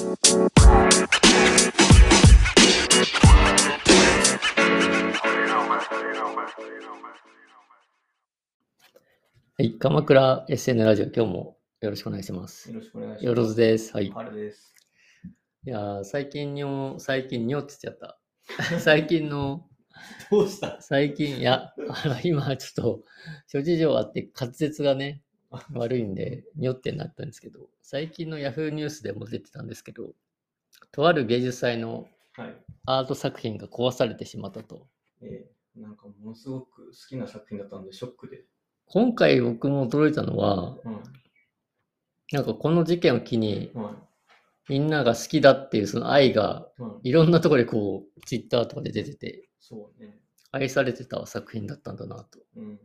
はい、鎌倉 SN ラジオ、今日もよろしくお願いします。よろしくお願いします。よろずです。はい。です。やー、最近にょ、最近にょって言っちゃった。最近の、どうした？最近、いや、あの今ちょっと、諸事情あって滑舌がね、悪いんで、にょってなったんですけど、最近の Yahoo ニュースでも出てたんですけど、とある芸術祭のはい。アート作品が壊されてしまったと。えー、なんかものすごく好きな作品だったんで、ショックで。今回僕も驚いたのは、うん。なんかこの事件を機に、はみんなが好きだっていうその愛がい。うん。いろんなところでこう、ツイッターとかで出てて、そうね。愛されてた作品だったんだなと。うん。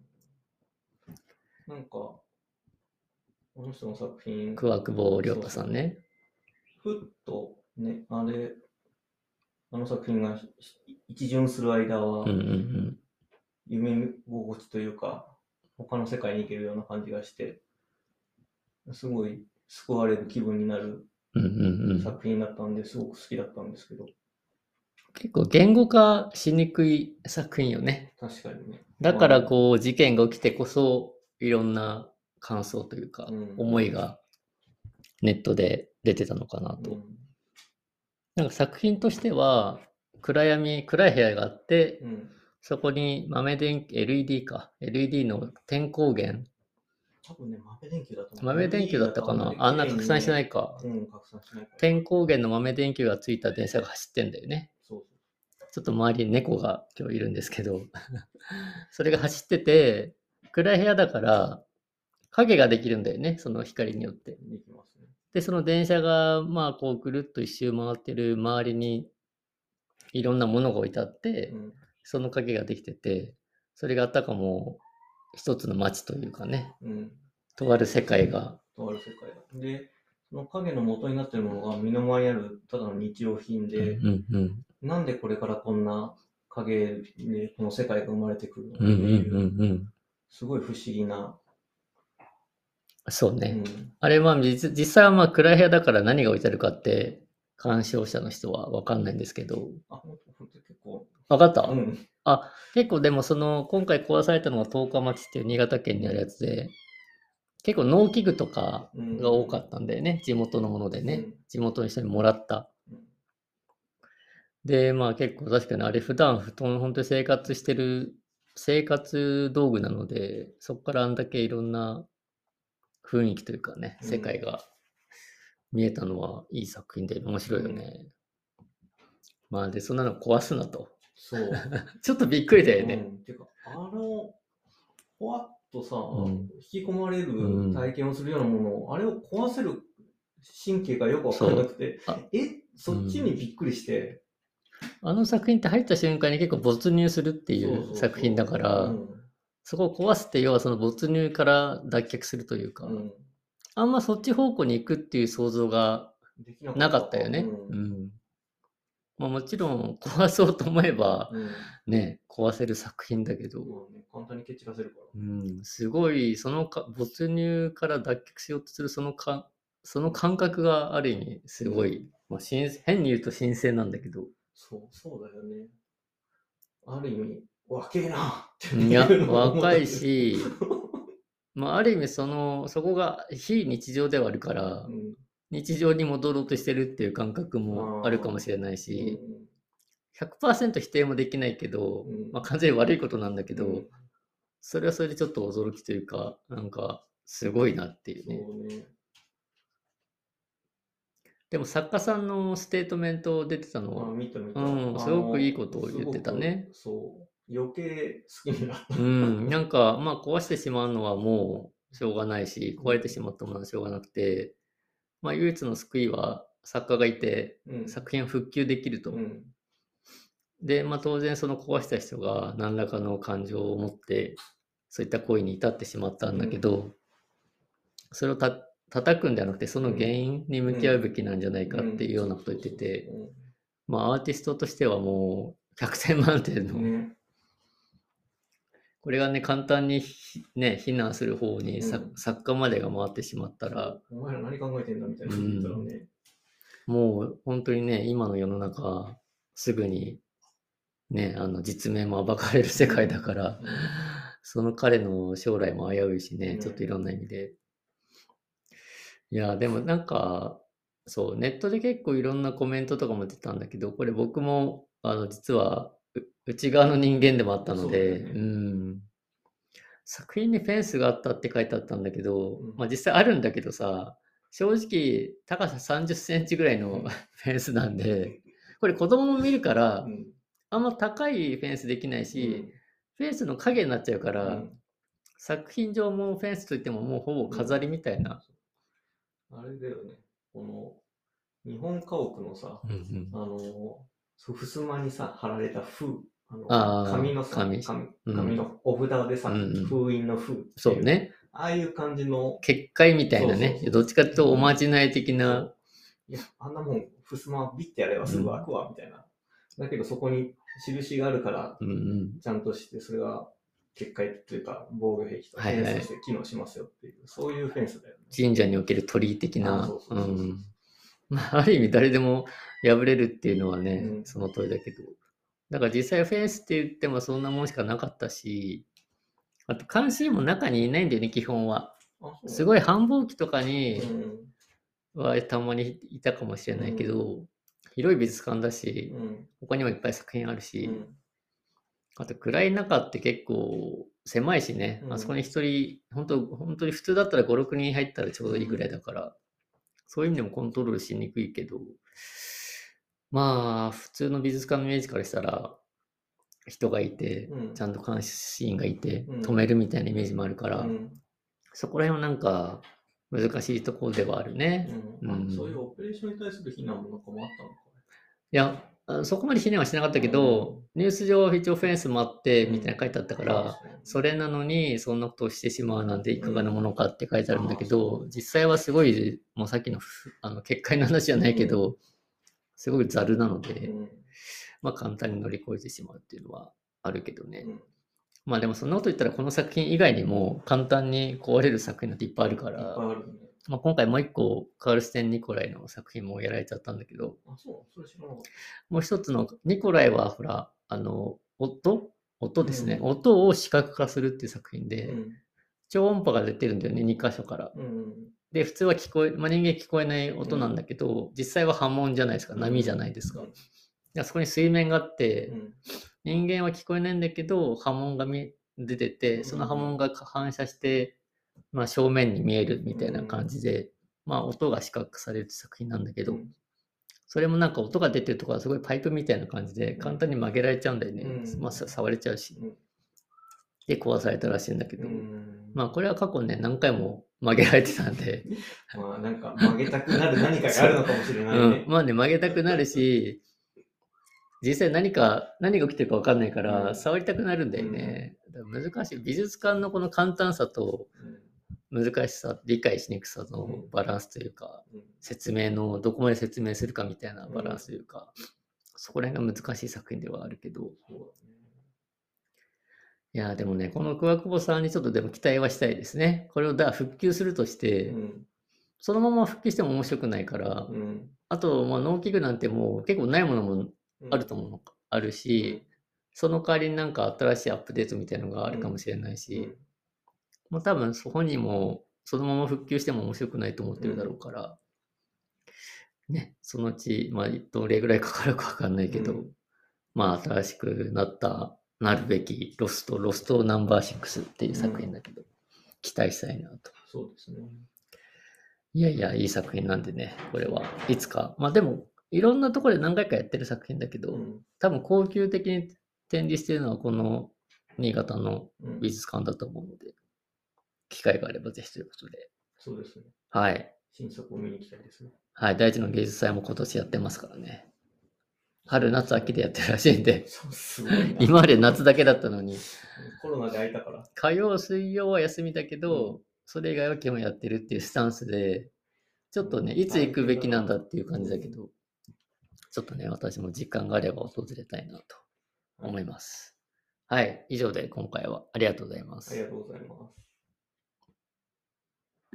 なんか、この人の作品、桑久保亮太さんね。ふっとね、あれ、あの作品がひ一巡する間は。夢心地というか、他の世界に行けるような感じがして、すごい救われる気分になる作品だったんで、すごく好きだったんですけど、結構言語化しにくい作品よね。確かにね。だからこう事件が起きてこそいろんな感想というかうん思いがネットで出てたのかなと。うんなんか作品としては暗闇、暗い部屋があってうん。そこに豆電気、LED か。LED の点光源。多分ね、豆電球だと。豆電球だったかなあんな拡散してないか。うん、拡散しないから。点光源の豆電球がついた電車が走ってんだよね。そうちょっと周りに猫が今日いるんですけど、それが走ってて、暗い部屋だから影ができるんだよね、その光によって。できますね。で、その電車が、まあ、こう、ぐるっと一周回ってる周りに、いろんなものが置いてあって、うん。その影ができてて、それがあったかも、一つの街というかね、うん。とある世界が、とある世界だ。で、その影の元になってるものが身の回りにあるただの日用品で、うんうんなんでこれからこんな影でこの世界が生まれてくるのっていう。すごい不思議な。そうね。うん。あれは実実際はまあ暗い部屋だから何が置いてあるかって鑑賞者の人は分かんないんですけど、あ、ほんとほんと結構。分かった、うん。あ、結構でもその今回壊されたのが十日町っていう新潟県にあるやつで、結構農機具とかうんが多かったんだよね、地元のものでね、うん地元の人にもらった。うんで、まあ結構確かにあれ普段布団本当に生活してる生活道具なので、そこからあんだけいろんな雰囲気というかね、うん。世界が見えたのはいい作品で面白いよね。まあで、そんなの壊すなと。そう。ちょっとびっくりだよね。うん、てか、あの、ほわっとさ、ん引き込まれうん。る体験をするようなものを、あれを壊せる神経がよくわからなくてえ、そっちにびっくりして、あの作品って入った瞬間に結構没入するっていそうそうそう。う作品だから、うん。そこを壊すって要はその没入から脱却するというか、うんあんまそっち方向に行くっていう想像がななかったよね。ううんん。まあもちろん壊そうと思えばうんね、壊せる作品だけど、まあね簡単に蹴散らせるから。うん、すごいそのか没入から脱却しようとするそのかその感覚がある意味すごい、まあ、新変に言うと新鮮なんだけど、そう、そうだよね。ある意味、若えなっていや若いし、まあ、ある意味そのそこが非日常ではあるから、うん日常に戻ろうとしてるっていう感覚もあるかもしれないし、うん100%否定もできないけど、うんまあ、完全に悪いことなんだけど、うんそれはそれでちょっと驚きというか、なんかすごいなっていうね。そうね。でも作家さんのステートメント出てたのあ、は。うんあすごくいいことを言ってたね。そう。余計好きになった。うん、なんかまあ壊してしまうのはもうしょうがないし、壊れてしまったものはしょうがなくて、まあ唯一の救いは作家がいて、うん作品を復旧できると。うんで、まあ当然その壊した人が何らかの感情を持って、そういった行為に至ってしまったんだけど、それをた叩くんではなくて、その原因に向き合うべきなんじゃないかっていうようなことを言ってて、まあアーティストとしてはもう100点満点の、ね。これがね、簡単にひね、非難する方に、さうん。作家までが回ってしまったら、お前ら何考えてんだみたいなこと言ったらね。もう本当にね、今の世の中、すぐにね、あの実名も暴かれる世界だから、うん。その彼の将来も危ういしねう、ん。ちょっといろんな意味で。いや、でもなんか、そう、ネットで結構いろんなコメントとかも出たんだけど、これ僕も、あの、実は、う内側の人間でもあったので、そうね。うん。作品にフェンスがあったって書いてあったんだけど、うん。まあ実際あるんだけどさ、正直高さ30センチぐらいのうん。フェンスなんで、これ子供も見るからう、ん。あんま高いフェンスできないし、フェンスの影になっちゃうから、うん。作品上もフェンスといってももうほぼ飾りみたいな。あれだよね、この日本家屋のさ、うんうん。あの、そう襖にさ、貼られた封、あの紙のさ、紙紙うん紙のお札でさ、うんうん封印の封っていそう。ね。ああいう感じの、結界みたいなねそうそうそ。うどっちかっていうとおまじない的な。いや、あんなもん、襖ビッてやればすぐ開くわ、みたいな。だけどそこに印があるから、うんうん。ちゃんとして、それが結界というか防御壁とフはいはいェンスとして機能しますよっていう、そういうフェンスだよね。神社における鳥居的あなそう。そううそうそうんまあ、ある意味誰でも破れるっていうのはね、うんその通りだけど。だから実際フェンスって言ってもそんなもんしかなかったし、あと監視員も中にいないんだよね、基本は。すごい繁忙期とかにうん。はたまにいたかもしれないけど、広い美術館だし、うん。他にもいっぱい作品あるし、うん。あと暗い中って結構狭いしね、うん。あそこに一人、本当本当に普通だったら5、6人入ったらちょうどいいぐらいだから、そういう意味でもコントロールしにくいけど、まあ、普通の美術館のイメージからしたら、人がいて、うん。ちゃんと監視員がいて、うん。止めるみたいなイメージもあるから、うん。そこら辺はなんか難しいところではあるね。うん。そういうオペレーションに対する非難もなんかもあったのか。いや、あそこまで非難はしなかったけど、ニュース上は一応フェンスもあって、みたいな書いてあったから、それなのにそんなことをしてしまうなんていかがなものかって書いてあるんだけうど、実際はすごい、もうさっきのふあの結界の話じゃないけど、すごいざるなので、うんまあ簡単に乗り越えてしまうっていうのはあるけどね。うんまあでもそんなこと言ったらこの作品以外にも簡単に壊れる作品なんていっぱいあるから。まあ今回もう一個カールステン・ニコライの作品もやられちゃったんだけど、もう一つの、ニコライはほら、あの、音？音ですね、うん音を視覚化するっていう作品で、た。うん。超音波が出てるんだよね、2箇所から。うん。で、普通は聞こえ、まあ、人間聞こえない音なんだけど、実際は波紋じゃないですか、波じゃないですか。うん。でそこに水面があって、うん。人間は聞こえないんだけど、波紋が見出てて、その波紋が反射して、まあ、正面に見えるみたいな感じで、まあ、音が視覚化される作品なんだけど、うん。それもなんか音が出てるところはすごいパイプみたいな感じで、簡単に曲げられちゃうんだよね。うん。まあ、さ触れちゃうし。うん。で、壊されたらしいんだけど、うん。まあ、これは過去ね、何回も曲げられてたんで、まあ、なんか曲げたくなる何かがあるのかもしれないね。う。ん、。まあね、曲げたくなるし、実際何か、何が起きてるか分かんないから、うん。触りたくなるんだよね。だから難しい。美術館のこの簡単さと難しさ、理解しにくさのうん。バランスというか、うん。説明のどこまで説明するかみたいなバランスというか、そこら辺が難しい作品ではあるけど、そういやーでもね、この桑久保さんにちょっとでも期待はしたいですね。これをだ復旧するとして、うん。そのまま復旧しても面白くないから、うん。あと、まあ、農機具なんてもう結構ないものもあると思うのか、あるし、その代わりになんか新しいアップデートみたいなのがあるかもしれないし、もう多分そ本人もそのまま復旧しても面白くないと思ってるだろうから、ね、そのうち、まあ、どれぐらいかかるかわかんないけど、うん。まあ、新しくなった、なるべきロスト、ロストナンバー6っていう作品だけど、期待したいなと。そうですね。いやいや、いい作品なんでね、これはいつか。まあでも、いろんなところで何回かやってる作品だけど、うん多分高級的に展示してるのはこの新潟のうん美術館だと思うので、機会があればぜひということで。そうですね。はい。新作を見に行きたいですね。はい。大地の芸術祭も今年やってますからね。春、夏、秋でやってるらしいんで、そうすごいな。今まで夏だけだったのに、コロナで空いたから。火曜、水曜は休みだけど、それ以外は基本やってるっていうスタンスで、ちょっとね、いつ行くべきなんだっていう感じだけど、ちょっとね、私も時間があれば訪れたいなと思います。はい。以上で今回はありがとうございますあり。がとうございます。